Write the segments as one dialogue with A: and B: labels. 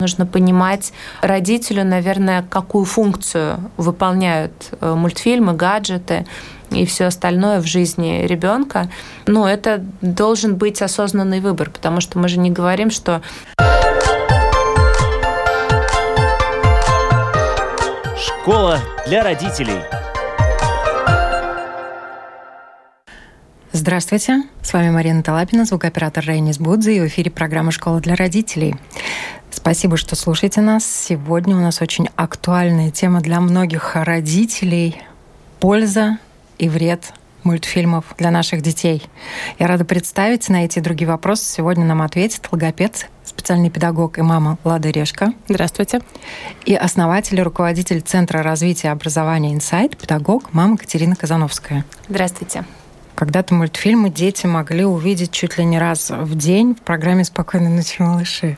A: Нужно понимать родителю, наверное, какую функцию выполняют э, мультфильмы, гаджеты и все остальное в жизни ребенка. Но это должен быть осознанный выбор, потому что мы же не говорим, что
B: Школа для родителей.
C: Здравствуйте, с вами Марина Талапина, звукооператор Рейнис Будзи, и в эфире программа «Школа для родителей». Спасибо, что слушаете нас. Сегодня у нас очень актуальная тема для многих родителей – польза и вред мультфильмов для наших детей. Я рада представить на эти и другие вопросы. Сегодня нам ответит логопед, специальный педагог и мама Лада Решка.
D: Здравствуйте.
C: И основатель и руководитель Центра развития образования «Инсайт», педагог мама Катерина Казановская.
A: Здравствуйте.
C: Когда-то мультфильмы дети могли увидеть чуть ли не раз в день в программе «Спокойной ночи, малыши».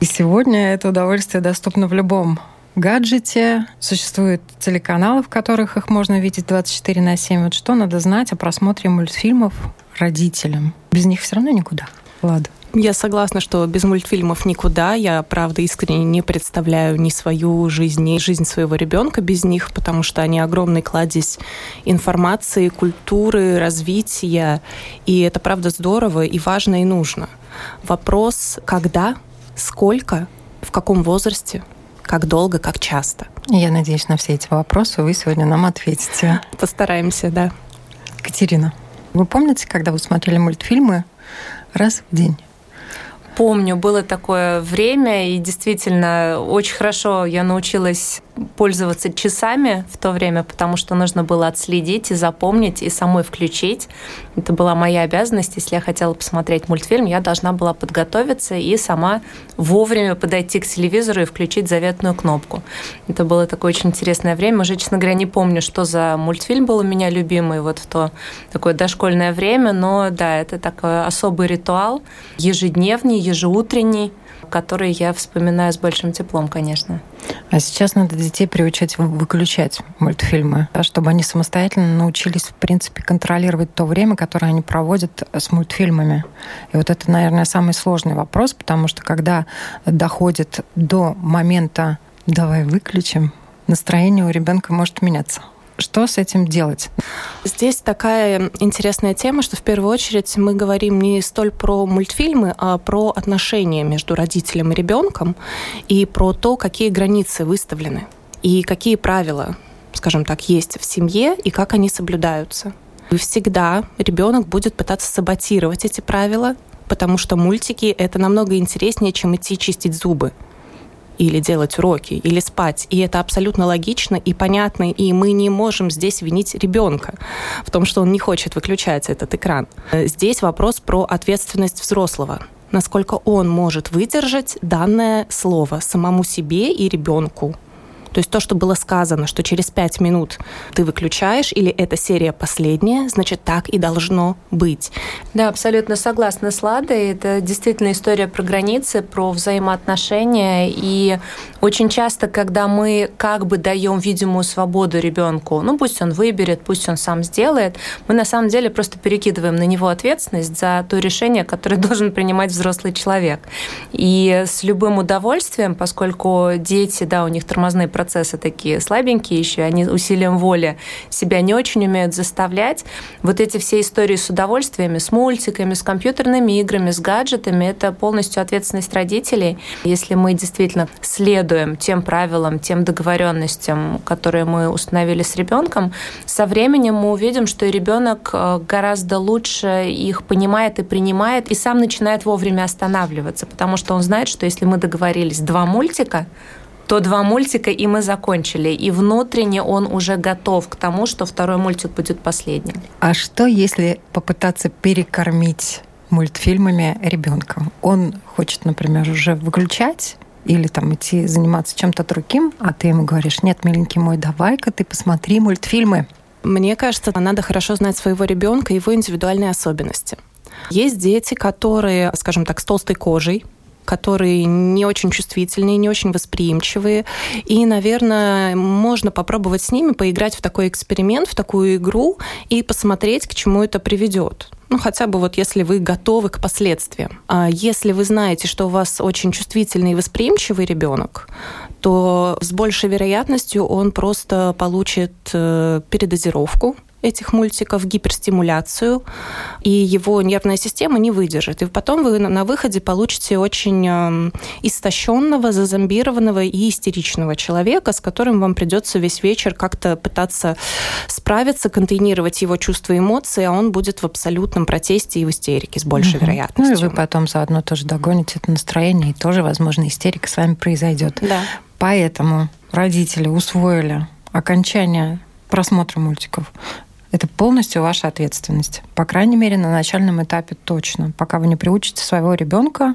C: И сегодня это удовольствие доступно в любом гаджете. Существуют телеканалы, в которых их можно видеть 24 на 7. Вот что надо знать о просмотре мультфильмов родителям? Без них все равно никуда. Ладно.
D: Я согласна, что без мультфильмов никуда. Я, правда, искренне не представляю ни свою жизнь, ни жизнь своего ребенка без них, потому что они огромный кладезь информации, культуры, развития. И это, правда, здорово и важно и нужно. Вопрос, когда, сколько, в каком возрасте, как долго, как часто.
C: Я надеюсь, на все эти вопросы вы сегодня нам ответите.
D: Постараемся, да.
C: Катерина, вы помните, когда вы смотрели мультфильмы раз в день?
A: помню, было такое время, и действительно очень хорошо я научилась пользоваться часами в то время, потому что нужно было отследить и запомнить, и самой включить. Это была моя обязанность. Если я хотела посмотреть мультфильм, я должна была подготовиться и сама вовремя подойти к телевизору и включить заветную кнопку. Это было такое очень интересное время. Уже, честно говоря, не помню, что за мультфильм был у меня любимый вот в то такое дошкольное время, но да, это такой особый ритуал, ежедневный, ежеутренний, который я вспоминаю с большим теплом, конечно.
C: А сейчас надо детей приучать выключать мультфильмы, чтобы они самостоятельно научились, в принципе, контролировать то время, которое они проводят с мультфильмами. И вот это, наверное, самый сложный вопрос, потому что когда доходит до момента «давай выключим», настроение у ребенка может меняться. Что с этим делать?
D: Здесь такая интересная тема, что в первую очередь мы говорим не столь про мультфильмы, а про отношения между родителем и ребенком и про то, какие границы выставлены и какие правила, скажем так, есть в семье и как они соблюдаются. И всегда ребенок будет пытаться саботировать эти правила, потому что мультики это намного интереснее, чем идти чистить зубы или делать уроки, или спать. И это абсолютно логично и понятно, и мы не можем здесь винить ребенка в том, что он не хочет выключать этот экран. Здесь вопрос про ответственность взрослого насколько он может выдержать данное слово самому себе и ребенку. То есть то, что было сказано, что через пять минут ты выключаешь, или эта серия последняя, значит, так и должно быть.
A: Да, абсолютно согласна с Ладой. Это действительно история про границы, про взаимоотношения. И очень часто, когда мы как бы даем видимую свободу ребенку, ну пусть он выберет, пусть он сам сделает, мы на самом деле просто перекидываем на него ответственность за то решение, которое должен принимать взрослый человек. И с любым удовольствием, поскольку дети, да, у них тормозные процессы такие слабенькие еще, они усилием воли себя не очень умеют заставлять. Вот эти все истории с удовольствиями, с мультиками, с компьютерными играми, с гаджетами, это полностью ответственность родителей. Если мы действительно следуем тем правилам, тем договоренностям, которые мы установили с ребенком, со временем мы увидим, что и ребенок э, гораздо лучше их понимает и принимает, и сам начинает вовремя останавливаться, потому что он знает, что если мы договорились два мультика, то два мультика, и мы закончили. И внутренне он уже готов к тому, что второй мультик будет последним.
C: А что, если попытаться перекормить мультфильмами ребенка? Он хочет, например, уже выключать или там идти заниматься чем-то другим, а ты ему говоришь, нет, миленький мой, давай-ка ты посмотри мультфильмы.
D: Мне кажется, надо хорошо знать своего ребенка и его индивидуальные особенности. Есть дети, которые, скажем так, с толстой кожей, которые не очень чувствительные, не очень восприимчивые. И, наверное, можно попробовать с ними поиграть в такой эксперимент, в такую игру и посмотреть, к чему это приведет. Ну, хотя бы вот если вы готовы к последствиям. А если вы знаете, что у вас очень чувствительный и восприимчивый ребенок, то с большей вероятностью он просто получит э, передозировку этих мультиков, гиперстимуляцию, и его нервная система не выдержит. И потом вы на выходе получите очень эм, истощенного, зазомбированного и истеричного человека, с которым вам придется весь вечер как-то пытаться справиться, контейнировать его чувства и эмоции, а он будет в абсолютном протесте и в истерике с большей угу. вероятностью.
C: Ну и вы потом заодно тоже догоните это настроение, и тоже, возможно, истерика с вами произойдет.
D: Да.
C: Поэтому родители усвоили окончание просмотра мультиков это полностью ваша ответственность. По крайней мере, на начальном этапе точно. Пока вы не приучите своего ребенка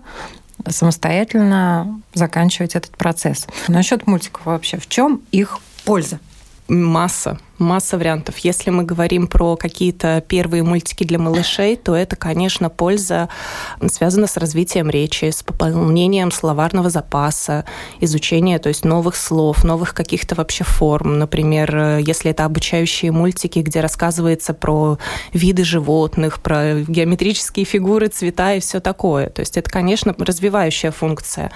C: самостоятельно заканчивать этот процесс. Насчет мультиков вообще, в чем их польза?
D: Масса масса вариантов. Если мы говорим про какие-то первые мультики для малышей, то это, конечно, польза связана с развитием речи, с пополнением словарного запаса, изучение, то есть новых слов, новых каких-то вообще форм. Например, если это обучающие мультики, где рассказывается про виды животных, про геометрические фигуры, цвета и все такое. То есть это, конечно, развивающая функция.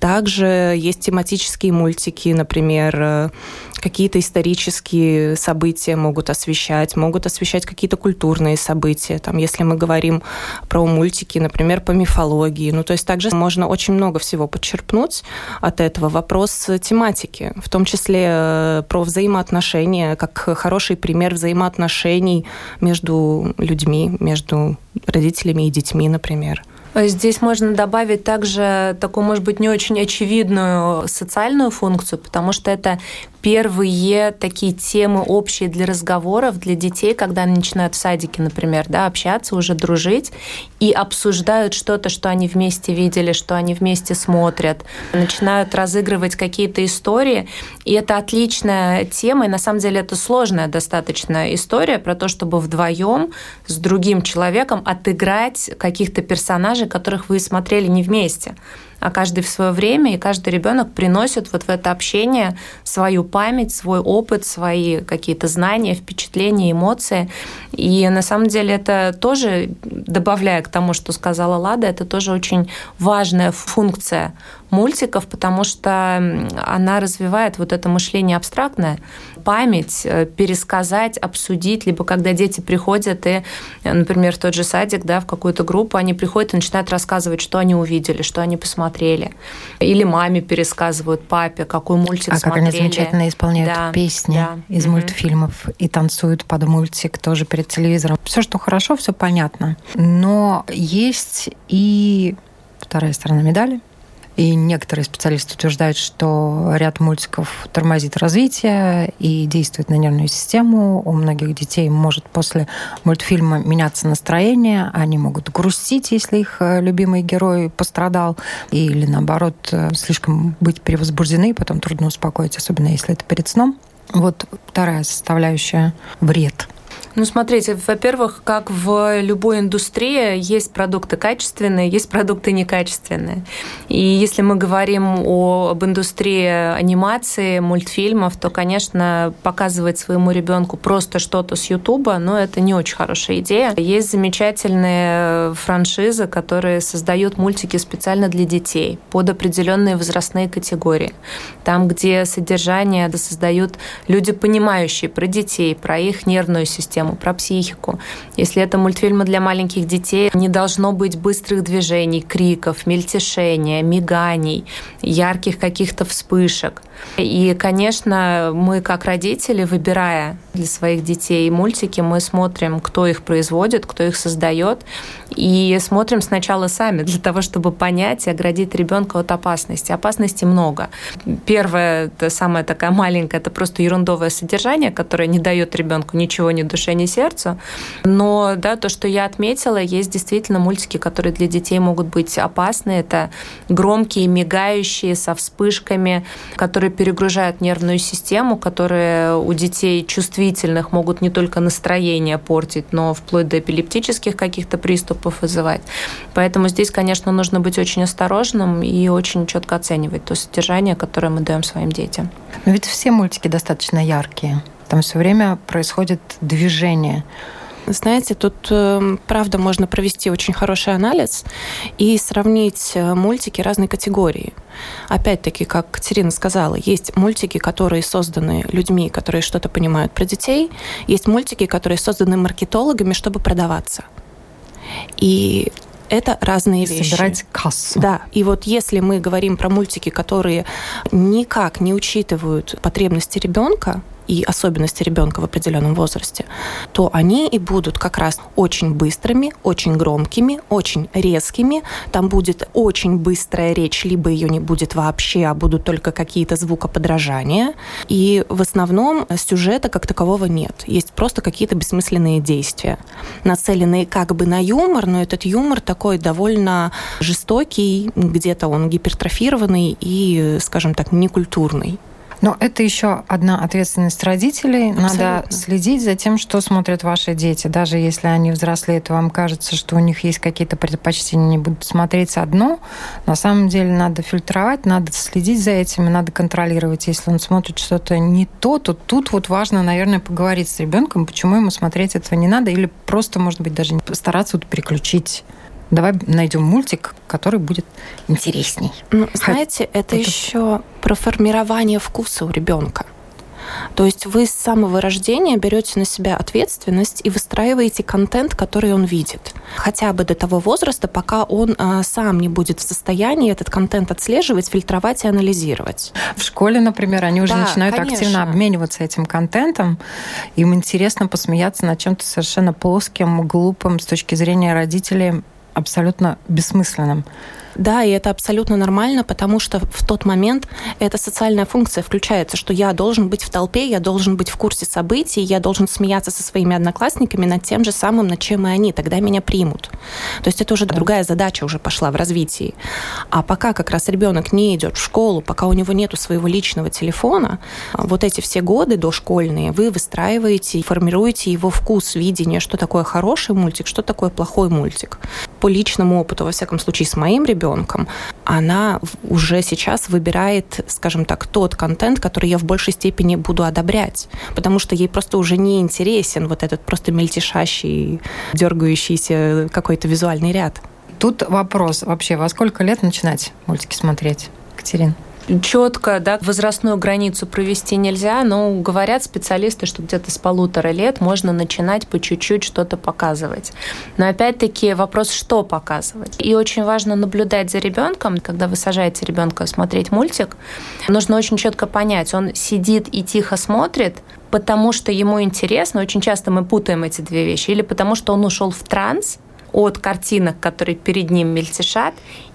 D: Также есть тематические мультики, например, какие-то исторические события могут освещать, могут освещать какие-то культурные события. Там, если мы говорим про мультики, например, по мифологии. Ну, то есть также можно очень много всего подчерпнуть от этого. Вопрос тематики, в том числе э, про взаимоотношения, как хороший пример взаимоотношений между людьми, между родителями и детьми, например.
A: Здесь можно добавить также такую, может быть, не очень очевидную социальную функцию, потому что это первые такие темы общие для разговоров для детей, когда они начинают в садике, например, да, общаться, уже дружить и обсуждают что-то, что они вместе видели, что они вместе смотрят, начинают разыгрывать какие-то истории. И это отличная тема, и на самом деле это сложная достаточно история про то, чтобы вдвоем с другим человеком отыграть каких-то персонажей, которых вы смотрели не вместе а каждый в свое время, и каждый ребенок приносит вот в это общение свою память, свой опыт, свои какие-то знания, впечатления, эмоции. И на самом деле это тоже, добавляя к тому, что сказала Лада, это тоже очень важная функция мультиков, потому что она развивает вот это мышление абстрактное, память, э, пересказать, обсудить, либо когда дети приходят и, например, в тот же садик, да, в какую-то группу, они приходят и начинают рассказывать, что они увидели, что они посмотрели. Или маме пересказывают, папе, какой мультик
C: а
A: смотрели.
C: А как они замечательно исполняют да, песни да. из угу. мультфильмов и танцуют под мультик тоже перед телевизором. Все, что хорошо, все понятно. Но есть и вторая сторона медали – и некоторые специалисты утверждают, что ряд мультиков тормозит развитие и действует на нервную систему. У многих детей может после мультфильма меняться настроение, они могут грустить, если их э, любимый герой пострадал, или наоборот слишком быть перевозбуждены, потом трудно успокоить, особенно если это перед сном. Вот вторая составляющая – вред –
A: ну, смотрите, во-первых, как в любой индустрии, есть продукты качественные, есть продукты некачественные. И если мы говорим о, об индустрии анимации, мультфильмов, то, конечно, показывать своему ребенку просто что-то с Ютуба, ну, это не очень хорошая идея. Есть замечательные франшизы, которые создают мультики специально для детей под определенные возрастные категории. Там, где содержание создают люди, понимающие про детей, про их нервную систему, тему, про психику. Если это мультфильмы для маленьких детей, не должно быть быстрых движений, криков, мельтешения, миганий, ярких каких-то вспышек. И, конечно, мы как родители, выбирая для своих детей мультики, мы смотрим, кто их производит, кто их создает, и смотрим сначала сами для того, чтобы понять и оградить ребенка от опасности. Опасности много. Первое, самая такая маленькая, это просто ерундовое содержание, которое не дает ребенку ничего ни душе, ни сердцу. Но да, то, что я отметила, есть действительно мультики, которые для детей могут быть опасны. Это громкие, мигающие, со вспышками, которые перегружают нервную систему, которые у детей чувствительных могут не только настроение портить, но вплоть до эпилептических каких-то приступов вызывать. Поэтому здесь, конечно, нужно быть очень осторожным и очень четко оценивать то содержание, которое мы даем своим детям.
C: Но ведь все мультики достаточно яркие. Там все время происходит движение.
D: Знаете, тут э, правда можно провести очень хороший анализ и сравнить э, мультики разной категории. Опять-таки, как Катерина сказала, есть мультики, которые созданы людьми, которые что-то понимают про детей, есть мультики, которые созданы маркетологами, чтобы продаваться. И это разные вещи.
C: Собирать кассу.
D: Да. И вот если мы говорим про мультики, которые никак не учитывают потребности ребенка, и особенности ребенка в определенном возрасте, то они и будут как раз очень быстрыми, очень громкими, очень резкими. Там будет очень быстрая речь, либо ее не будет вообще, а будут только какие-то звукоподражания. И в основном сюжета как такового нет. Есть просто какие-то бессмысленные действия, нацеленные как бы на юмор, но этот юмор такой довольно жестокий, где-то он гипертрофированный и, скажем так, некультурный.
C: Но это еще одна ответственность родителей. Абсолютно. Надо следить за тем, что смотрят ваши дети. Даже если они взрослеют, вам кажется, что у них есть какие-то предпочтения, не будут смотреть одно. На самом деле надо фильтровать, надо следить за этим, и надо контролировать. Если он смотрит что-то не то, то тут вот важно, наверное, поговорить с ребенком, почему ему смотреть этого не надо, или просто, может быть, даже стараться вот переключить давай найдем мультик, который будет интересней.
D: Ну, знаете, это, это еще про формирование вкуса у ребенка. То есть вы с самого рождения берете на себя ответственность и выстраиваете контент, который он видит. Хотя бы до того возраста, пока он э, сам не будет в состоянии этот контент отслеживать, фильтровать и анализировать.
C: В школе, например, они уже да, начинают конечно. активно обмениваться этим контентом. Им интересно посмеяться над чем-то совершенно плоским, глупым с точки зрения родителей абсолютно бессмысленным.
D: Да, и это абсолютно нормально, потому что в тот момент эта социальная функция включается, что я должен быть в толпе, я должен быть в курсе событий, я должен смеяться со своими одноклассниками над тем же самым, над чем и они, тогда меня примут. То есть это уже да. другая задача уже пошла в развитии. А пока как раз ребенок не идет в школу, пока у него нету своего личного телефона, вот эти все годы дошкольные вы выстраиваете, формируете его вкус, видение, что такое хороший мультик, что такое плохой мультик. По личному опыту, во всяком случае, с моим ребенком, ребенком, она уже сейчас выбирает, скажем так, тот контент, который я в большей степени буду одобрять, потому что ей просто уже не интересен вот этот просто мельтешащий, дергающийся какой-то визуальный ряд.
C: Тут вопрос вообще, во сколько лет начинать мультики смотреть, Катерин?
A: Четко да, возрастную границу провести нельзя, но говорят специалисты, что где-то с полутора лет можно начинать по чуть-чуть что-то показывать. Но опять-таки вопрос, что показывать. И очень важно наблюдать за ребенком, когда вы сажаете ребенка смотреть мультик, нужно очень четко понять, он сидит и тихо смотрит, потому что ему интересно, очень часто мы путаем эти две вещи, или потому что он ушел в транс, от картинок, которые перед ним мельтешат,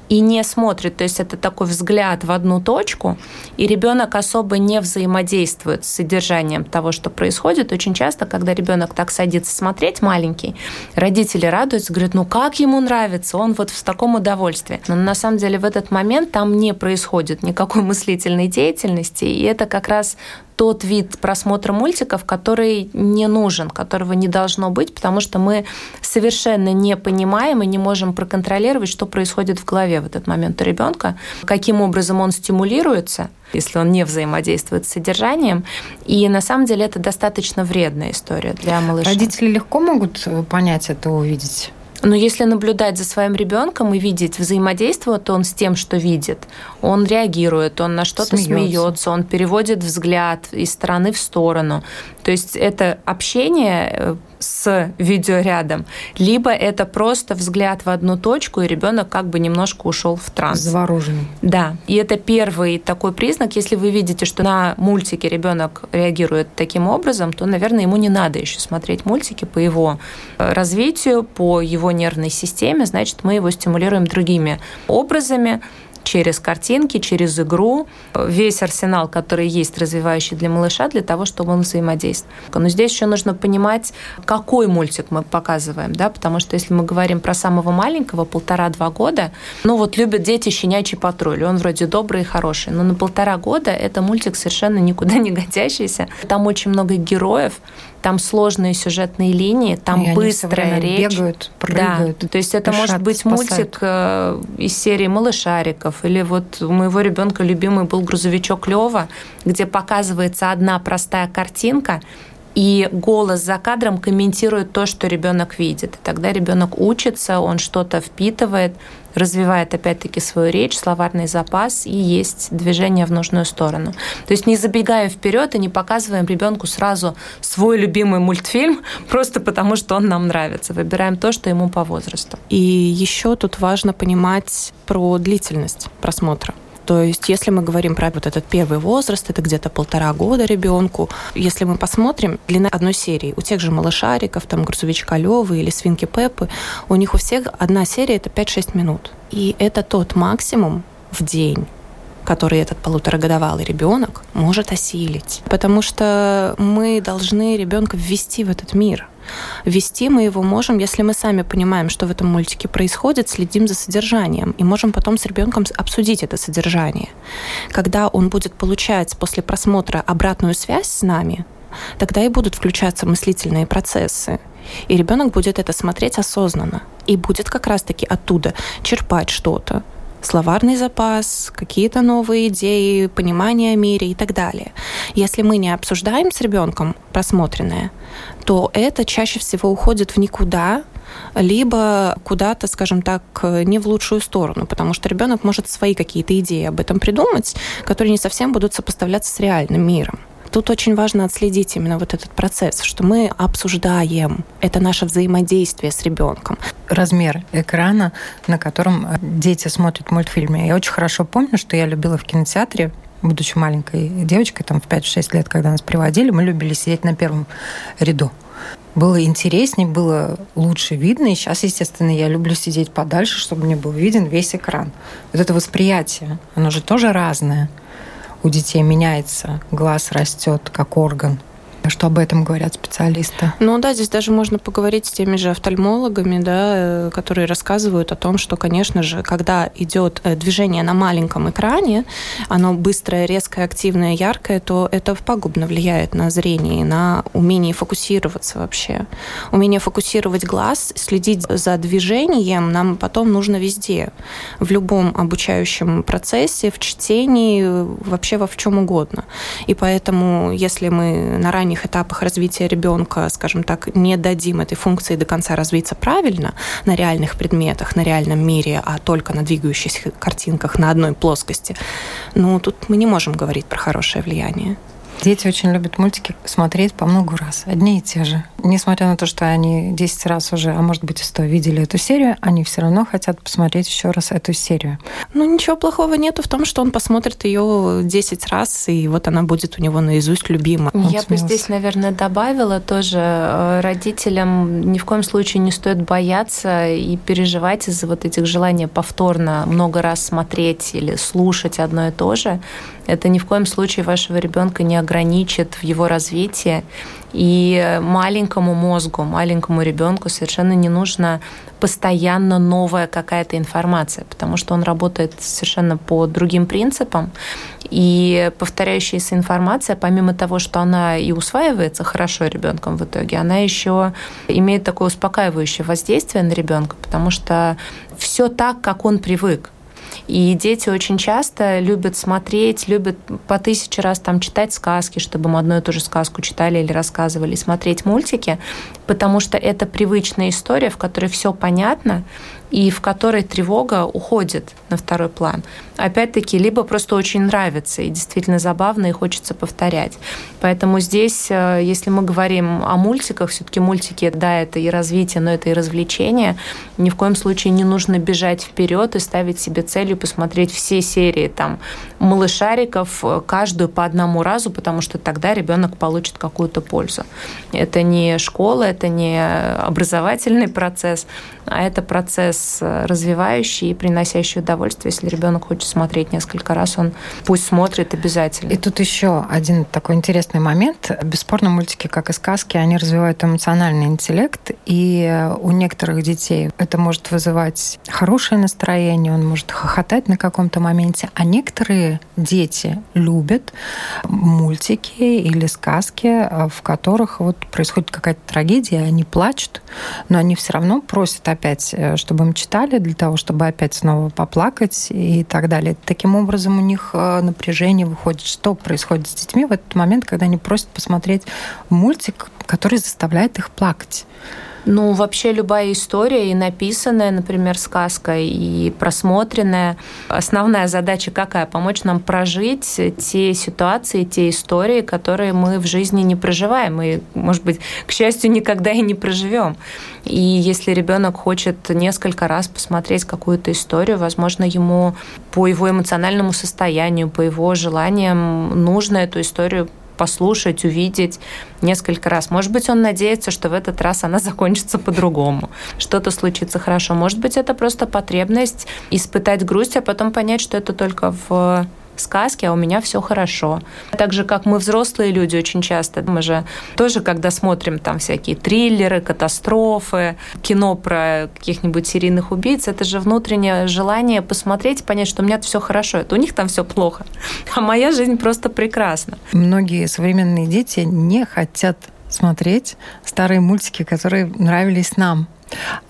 A: и не смотрит. То есть это такой взгляд в одну точку, и ребенок особо не взаимодействует с содержанием того, что происходит. Очень часто, когда ребенок так садится смотреть, маленький, родители радуются, говорят, ну как ему нравится, он вот в таком удовольствии. Но на самом деле в этот момент там не происходит никакой мыслительной деятельности, и это как раз тот вид просмотра мультиков, который не нужен, которого не должно быть, потому что мы совершенно не понимаем и не можем проконтролировать, что происходит в голове в этот момент у ребенка, каким образом он стимулируется, если он не взаимодействует с содержанием. И на самом деле это достаточно вредная история для малыша.
C: Родители легко могут понять это, увидеть?
A: Но если наблюдать за своим ребенком и видеть, взаимодействует он с тем, что видит, он реагирует, он на что-то смеется. смеется, он переводит взгляд из стороны в сторону. То есть это общение э, с видеорядом, либо это просто взгляд в одну точку, и ребенок как бы немножко ушел в транс.
C: Завороженный.
A: Да. И это первый такой признак. Если вы видите, что на мультике ребенок реагирует таким образом, то, наверное, ему не надо еще смотреть мультики по его э, развитию, по его нервной системе. Значит, мы его стимулируем другими образами через картинки, через игру, весь арсенал, который есть развивающий для малыша, для того, чтобы он взаимодействовал. Но здесь еще нужно понимать, какой мультик мы показываем, да, потому что если мы говорим про самого маленького, полтора-два года, ну вот любят дети «Щенячий патруль», он вроде добрый и хороший, но на полтора года это мультик совершенно никуда не годящийся. Там очень много героев, там сложные сюжетные линии, там и быстрая речь.
C: бегают, прыгают.
A: Да, то есть это может быть спасают. мультик э, из серии «Малышариков», или вот у моего ребенка любимый был «Грузовичок Лева», где показывается одна простая картинка, и голос за кадром комментирует то, что ребенок видит. И тогда ребенок учится, он что-то впитывает, развивает опять-таки свою речь, словарный запас и есть движение в нужную сторону. То есть не забегаем вперед и не показываем ребенку сразу свой любимый мультфильм, просто потому что он нам нравится. Выбираем то, что ему по возрасту.
D: И еще тут важно понимать про длительность просмотра. То есть, если мы говорим про вот этот первый возраст, это где-то полтора года ребенку. Если мы посмотрим длина одной серии, у тех же малышариков, там, грузовичка Левы или свинки Пеппы, у них у всех одна серия это 5-6 минут. И это тот максимум в день, который этот полуторагодовалый ребенок может осилить. Потому что мы должны ребенка ввести в этот мир – Вести мы его можем, если мы сами понимаем, что в этом мультике происходит, следим за содержанием и можем потом с ребенком обсудить это содержание. Когда он будет получать после просмотра обратную связь с нами, тогда и будут включаться мыслительные процессы. И ребенок будет это смотреть осознанно и будет как раз-таки оттуда черпать что-то словарный запас, какие-то новые идеи, понимание о мире и так далее. Если мы не обсуждаем с ребенком просмотренное, то это чаще всего уходит в никуда, либо куда-то, скажем так, не в лучшую сторону, потому что ребенок может свои какие-то идеи об этом придумать, которые не совсем будут сопоставляться с реальным миром. Тут очень важно отследить именно вот этот процесс, что мы обсуждаем. Это наше взаимодействие с ребенком.
C: Размер экрана, на котором э, дети смотрят мультфильмы. Я очень хорошо помню, что я любила в кинотеатре будучи маленькой девочкой, там в 5-6 лет, когда нас приводили, мы любили сидеть на первом ряду. Было интереснее, было лучше видно. И сейчас, естественно, я люблю сидеть подальше, чтобы мне был виден весь экран. Вот это восприятие, оно же тоже разное у детей меняется, глаз растет как орган. Что об этом говорят специалисты?
D: Ну да, здесь даже можно поговорить с теми же офтальмологами, да, э, которые рассказывают о том, что, конечно же, когда идет э, движение на маленьком экране, оно быстрое, резкое, активное, яркое, то это пагубно влияет на зрение, на умение фокусироваться вообще. Умение фокусировать глаз, следить за движением нам потом нужно везде. В любом обучающем процессе, в чтении, вообще во в чем угодно. И поэтому, если мы на ранних ранних этапах развития ребенка, скажем так, не дадим этой функции до конца развиться правильно на реальных предметах, на реальном мире, а только на двигающихся картинках на одной плоскости, ну, тут мы не можем говорить про хорошее влияние.
C: Дети очень любят мультики смотреть по много раз, одни и те же. Несмотря на то, что они 10 раз уже, а может быть и 100 видели эту серию, они все равно хотят посмотреть еще раз эту серию.
D: Ну, ничего плохого нету в том, что он посмотрит ее 10 раз, и вот она будет у него наизусть любима.
A: Я бы здесь, наверное, добавила тоже э, родителям ни в коем случае не стоит бояться и переживать из-за вот этих желаний повторно много раз смотреть или слушать одно и то же. Это ни в коем случае вашего ребенка не ограничит в его развитии. И маленькому мозгу, маленькому ребенку совершенно не нужно постоянно новая какая-то информация, потому что он работает совершенно по другим принципам. И повторяющаяся информация, помимо того, что она и усваивается хорошо ребенком в итоге, она еще имеет такое успокаивающее воздействие на ребенка, потому что все так, как он привык. И дети очень часто любят смотреть, любят по тысяче раз там читать сказки, чтобы мы одну и ту же сказку читали или рассказывали, смотреть мультики, потому что это привычная история, в которой все понятно, и в которой тревога уходит на второй план. Опять-таки, либо просто очень нравится и действительно забавно, и хочется повторять. Поэтому здесь, э, если мы говорим о мультиках, все-таки мультики, да, это и развитие, но это и развлечение. Ни в коем случае не нужно бежать вперед и ставить себе целью посмотреть все серии там малышариков, э, каждую по одному разу, потому что тогда ребенок получит какую-то пользу. Это не школа, это не образовательный процесс, а это процесс э, развивающий и приносящий удовольствие. Если ребенок хочет смотреть несколько раз, он пусть смотрит обязательно.
C: И тут еще один такой интересный момент. Бесспорно, мультики, как и сказки, они развивают эмоциональный интеллект, и у некоторых детей это может вызывать хорошее настроение, он может хохотать на каком-то моменте. А некоторые дети любят мультики или сказки, а, в которых вот происходит какая-то трагедия, они плачут, но они все равно просят опять, э, чтобы им читали, для того, чтобы опять снова поплакать и так далее. Таким образом, у них э, напряжение выходит. Что происходит с детьми в этот момент, когда они просят посмотреть мультик, который заставляет их плакать?
A: Ну, вообще любая история, и написанная, например, сказка, и просмотренная, основная задача какая? Помочь нам прожить те ситуации, те истории, которые мы в жизни не проживаем, и, может быть, к счастью, никогда и не проживем. И если ребенок хочет несколько раз посмотреть какую-то историю, возможно, ему по его эмоциональному состоянию, по его желаниям нужно эту историю послушать, увидеть несколько раз. Может быть, он надеется, что в этот раз она закончится по-другому, что-то случится хорошо. Может быть, это просто потребность испытать грусть, а потом понять, что это только в сказки, а у меня все хорошо. Так же, как мы взрослые люди очень часто, мы же тоже, когда смотрим там всякие триллеры, катастрофы, кино про каких-нибудь серийных убийц, это же внутреннее желание посмотреть, понять, что у меня все хорошо, это у них там все плохо, а моя жизнь просто прекрасна.
C: Многие современные дети не хотят смотреть старые мультики, которые нравились нам.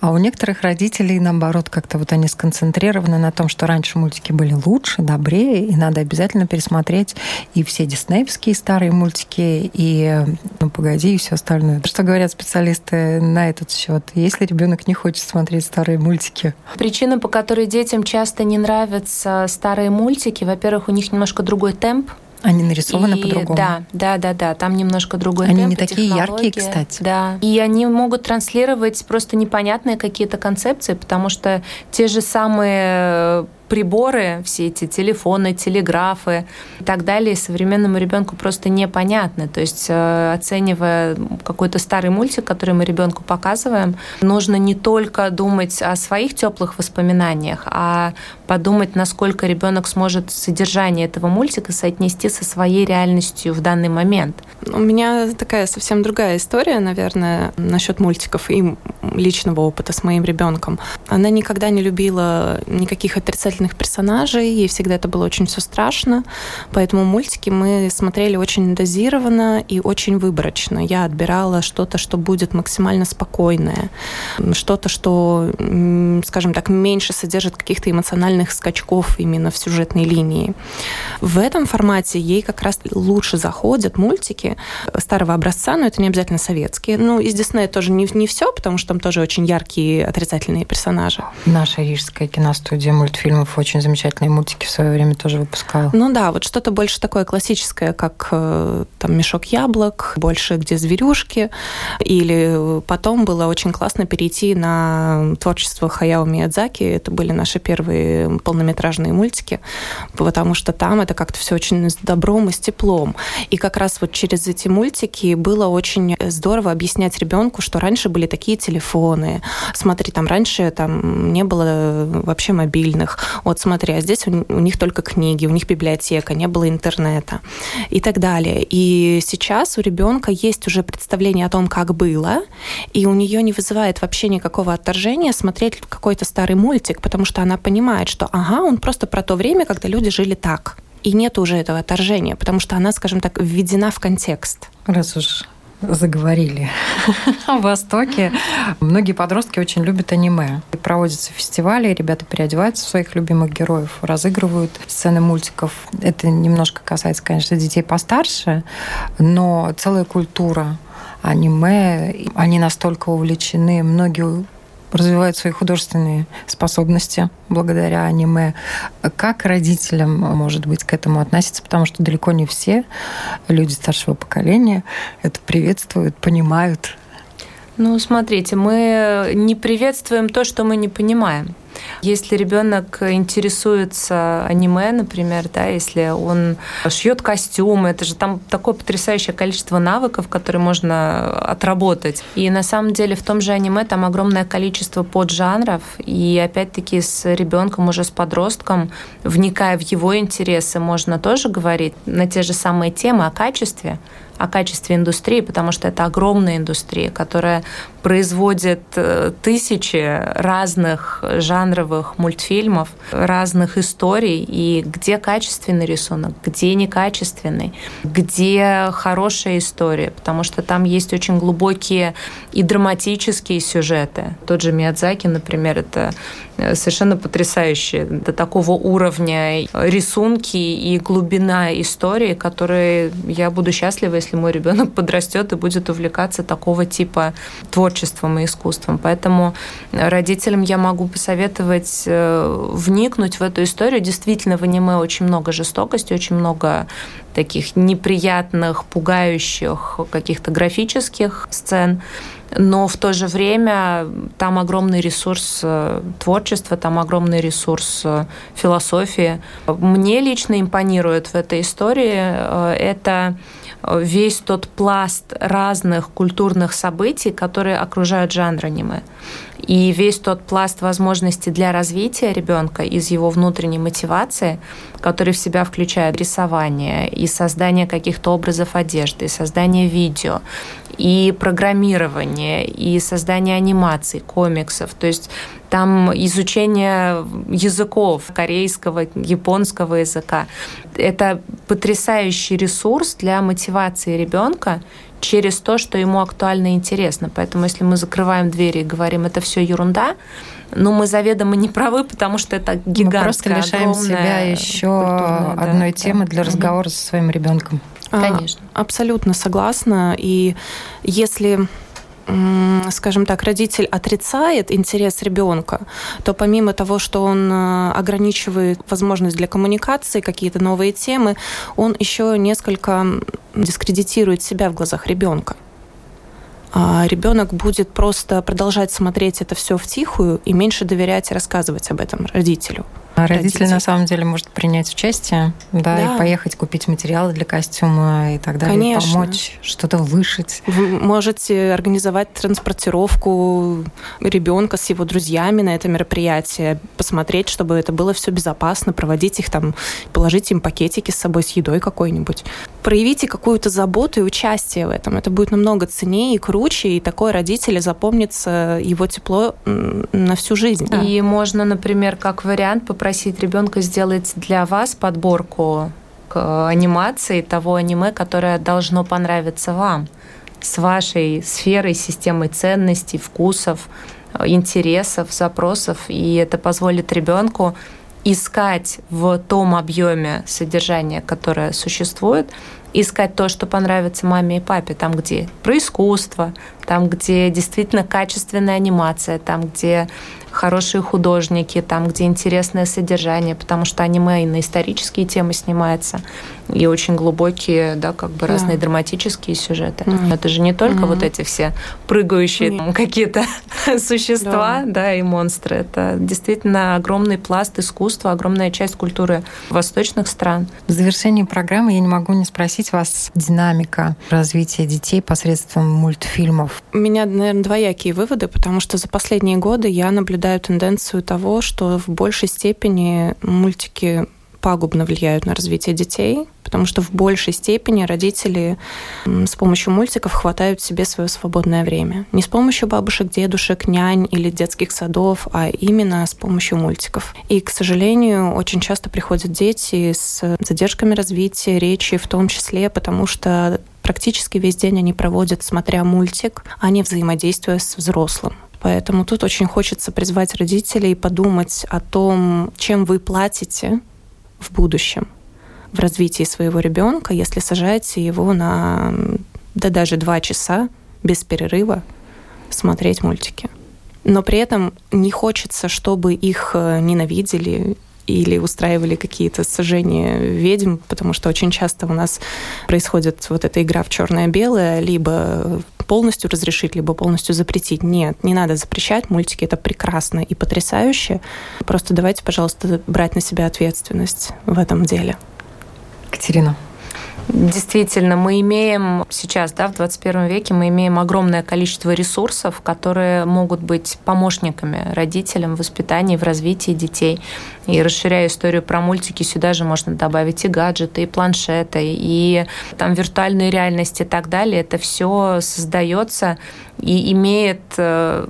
C: А у некоторых родителей, наоборот, как-то вот они сконцентрированы на том, что раньше мультики были лучше, добрее, и надо обязательно пересмотреть и все диснеевские старые мультики, и «Ну, погоди», и все остальное. Что говорят специалисты на этот счет? Если ребенок не хочет смотреть старые мультики?
A: Причина, по которой детям часто не нравятся старые мультики, во-первых, у них немножко другой темп,
C: они нарисованы и, по-другому.
A: Да, да, да, да. Там немножко другой
C: Они
A: темп,
C: не такие яркие, кстати.
A: Да. И они могут транслировать просто непонятные какие-то концепции, потому что те же самые приборы, все эти телефоны, телеграфы и так далее современному ребенку просто непонятны. То есть, э, оценивая какой-то старый мультик, который мы ребенку показываем, нужно не только думать о своих теплых воспоминаниях, а подумать, насколько ребенок сможет содержание этого мультика соотнести со своей реальностью в данный момент.
D: У меня такая совсем другая история, наверное, насчет мультиков и личного опыта с моим ребенком. Она никогда не любила никаких отрицательных персонажей, ей всегда это было очень все страшно, поэтому мультики мы смотрели очень дозированно и очень выборочно. Я отбирала что-то, что будет максимально спокойное, что-то, что, скажем так, меньше содержит каких-то эмоциональных скачков именно в сюжетной линии. В этом формате ей как раз лучше заходят мультики старого образца, но это не обязательно советские. Ну, из Диснея тоже не, не все, потому что там тоже очень яркие отрицательные персонажи.
C: Наша рижская киностудия мультфильмов очень замечательные мультики в свое время тоже выпускала.
D: Ну да, вот что-то больше такое классическое, как э, там «Мешок яблок», больше где зверюшки. Или потом было очень классно перейти на творчество Хаяо Миядзаки. Это были наши первые полнометражные мультики, потому что там это как-то все очень с добром и с теплом. И как раз вот через эти мультики было очень здорово объяснять ребенку, что раньше были такие телефоны. Смотри, там раньше там не было вообще мобильных. Вот смотри, а здесь у них только книги, у них библиотека, не было интернета и так далее. И сейчас у ребенка есть уже представление о том, как было, и у нее не вызывает вообще никакого отторжения смотреть какой-то старый мультик, потому что она понимает, что ага, он просто про то время, когда люди жили так. И нет уже этого отторжения, потому что она, скажем так, введена в контекст.
C: Раз уж заговорили о Востоке. Многие подростки очень любят аниме. Проводятся фестивали, ребята переодеваются в своих любимых героев, разыгрывают сцены мультиков. Это немножко касается, конечно, детей постарше, но целая культура аниме, они настолько увлечены, многие развивают свои художественные способности благодаря аниме. Как родителям, может быть, к этому относиться? Потому что далеко не все люди старшего поколения это приветствуют, понимают.
A: Ну, смотрите, мы не приветствуем то, что мы не понимаем. Если ребенок интересуется аниме, например, да, если он шьет костюмы, это же там такое потрясающее количество навыков, которые можно отработать. И на самом деле в том же аниме там огромное количество поджанров, и опять-таки с ребенком уже с подростком, вникая в его интересы, можно тоже говорить на те же самые темы о качестве, о качестве индустрии, потому что это огромная индустрия, которая производит э, тысячи разных жанровых мультфильмов, разных историй, и где качественный рисунок, где некачественный, где хорошая история, потому что там есть очень глубокие и драматические сюжеты. Тот же Миядзаки, например, это э, совершенно потрясающие до такого уровня рисунки и глубина истории, которые я буду счастлива, если мой ребенок подрастет и будет увлекаться такого типа творчеством и искусством. Поэтому родителям я могу посоветовать э, вникнуть в эту историю. Действительно, в аниме очень много жестокости, очень много таких неприятных, пугающих каких-то графических сцен но в то же время там огромный ресурс э, творчества, там огромный ресурс э, философии. Мне лично импонирует в этой истории э, это весь тот пласт разных культурных событий, которые окружают жанр аниме. И весь тот пласт возможностей для развития ребенка из его внутренней мотивации, который в себя включает рисование и создание каких-то образов одежды, и создание видео, и программирование, и создание анимаций, комиксов. То есть там изучение языков, корейского, японского языка. Это потрясающий ресурс для мотивации ребенка через то, что ему актуально и интересно. Поэтому если мы закрываем двери и говорим, это все ерунда, ну, мы заведомо не правы, потому что это гигантская, Мы просто
C: лишаем себя еще одной да, темы да. для разговора со своим ребенком.
A: А, Конечно.
D: А, абсолютно согласна. И если скажем так, родитель отрицает интерес ребенка, то помимо того, что он э, ограничивает возможность для коммуникации, какие-то новые темы, он еще несколько дискредитирует себя в глазах ребенка. А ребенок будет просто продолжать смотреть это все в тихую и меньше доверять и рассказывать об этом родителю.
C: А родитель на самом деле может принять участие, да, да, и поехать купить материалы для костюма и так далее, Конечно. помочь что-то вышить.
D: Вы можете организовать транспортировку ребенка с его друзьями на это мероприятие, посмотреть, чтобы это было все безопасно, проводить их там, положить им пакетики с собой с едой какой-нибудь. Проявите какую-то заботу и участие в этом. Это будет намного ценнее и круче, и такой родитель запомнится его тепло на всю жизнь.
A: Да. И можно, например, как вариант попросить попросить ребенка сделать для вас подборку к анимации того аниме, которое должно понравиться вам с вашей сферой, системой ценностей, вкусов, интересов, запросов. И это позволит ребенку искать в том объеме содержания, которое существует, искать то, что понравится маме и папе, там, где про искусство, там, где действительно качественная анимация, там, где хорошие художники, там, где интересное содержание, потому что аниме и на исторические темы снимается, и очень глубокие, да, как бы разные да. драматические сюжеты. Mm. Это же не только mm. вот эти все прыгающие mm. какие-то существа, да. да, и монстры. Это действительно огромный пласт искусства, огромная часть культуры восточных стран.
C: В завершении программы я не могу не спросить вас динамика развития детей посредством мультфильмов.
D: У меня, наверное, двоякие выводы, потому что за последние годы я наблюдаю тенденцию того, что в большей степени мультики пагубно влияют на развитие детей, потому что в большей степени родители с помощью мультиков хватают себе свое свободное время. Не с помощью бабушек, дедушек, нянь или детских садов, а именно с помощью мультиков. И, к сожалению, очень часто приходят дети с задержками развития речи, в том числе потому что практически весь день они проводят, смотря мультик, а не взаимодействуя с взрослым. Поэтому тут очень хочется призвать родителей подумать о том, чем вы платите в будущем в развитии своего ребенка, если сажаете его на да даже два часа без перерыва смотреть мультики. Но при этом не хочется, чтобы их э, ненавидели или устраивали какие-то сожжения ведьм, потому что очень часто у нас происходит вот эта игра в черное-белое, либо полностью разрешить, либо полностью запретить. Нет, не надо запрещать. Мультики это прекрасно и потрясающе. Просто давайте, пожалуйста, брать на себя ответственность в этом деле.
C: Катерина.
A: Действительно, мы имеем сейчас, да, в 21 веке, мы имеем огромное количество ресурсов, которые могут быть помощниками родителям в воспитании, в развитии детей. И расширяя историю про мультики, сюда же можно добавить и гаджеты, и планшеты, и там виртуальную реальность и так далее. Это все создается и имеет э,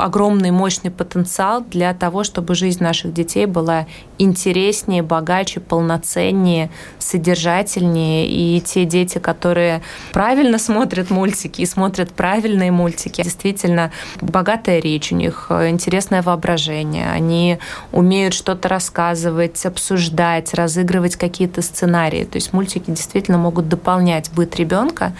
A: огромный мощный потенциал для того, чтобы жизнь наших детей была интереснее, богаче, полноценнее, содержательнее. И те дети, которые правильно смотрят мультики и смотрят правильные мультики, действительно богатая речь у них, интересное воображение. Они умеют что-то рассказывать, обсуждать, разыгрывать какие-то сценарии. То есть мультики действительно могут дополнять быт ребенка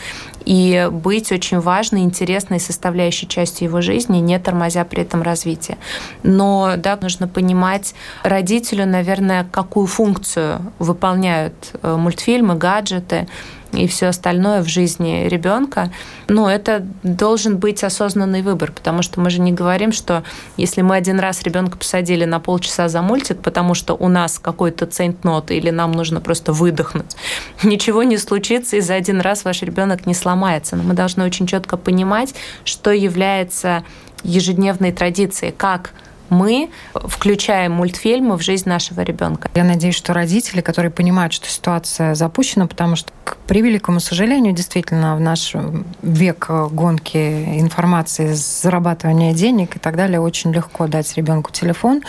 A: и быть очень важной, интересной составляющей частью его жизни, не тормозя при этом развитие. Но да, нужно понимать родителю, наверное, какую функцию выполняют э, мультфильмы, гаджеты, и все остальное в жизни ребенка, ну, это должен быть осознанный выбор, потому что мы же не говорим, что если мы один раз ребенка посадили на полчаса за мультик, потому что у нас какой-то центнот или нам нужно просто выдохнуть, ничего не случится, и за один раз ваш ребенок не сломается. Но мы должны очень четко понимать, что является ежедневной традицией, как мы включаем мультфильмы в жизнь нашего ребенка.
C: Я надеюсь, что родители, которые понимают, что ситуация запущена, потому что, к превеликому сожалению, действительно, в наш век гонки информации, зарабатывания денег и так далее, очень легко дать ребенку телефон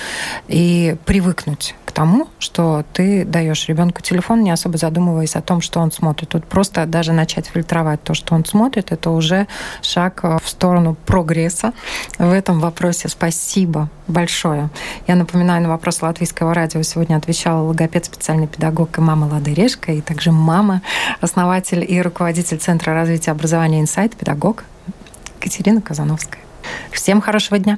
C: и привыкнуть к тому, что ты даешь ребенку телефон, не особо задумываясь о том, что он смотрит. Тут просто даже начать фильтровать то, что он смотрит, это уже шаг в сторону прогресса в этом вопросе. Спасибо большое. Я напоминаю, на вопрос Латвийского радио сегодня отвечала логопед, специальный педагог и мама Лады Решка, и также мама, основатель и руководитель Центра развития образования «Инсайт», педагог Катерина Казановская. Всем хорошего дня!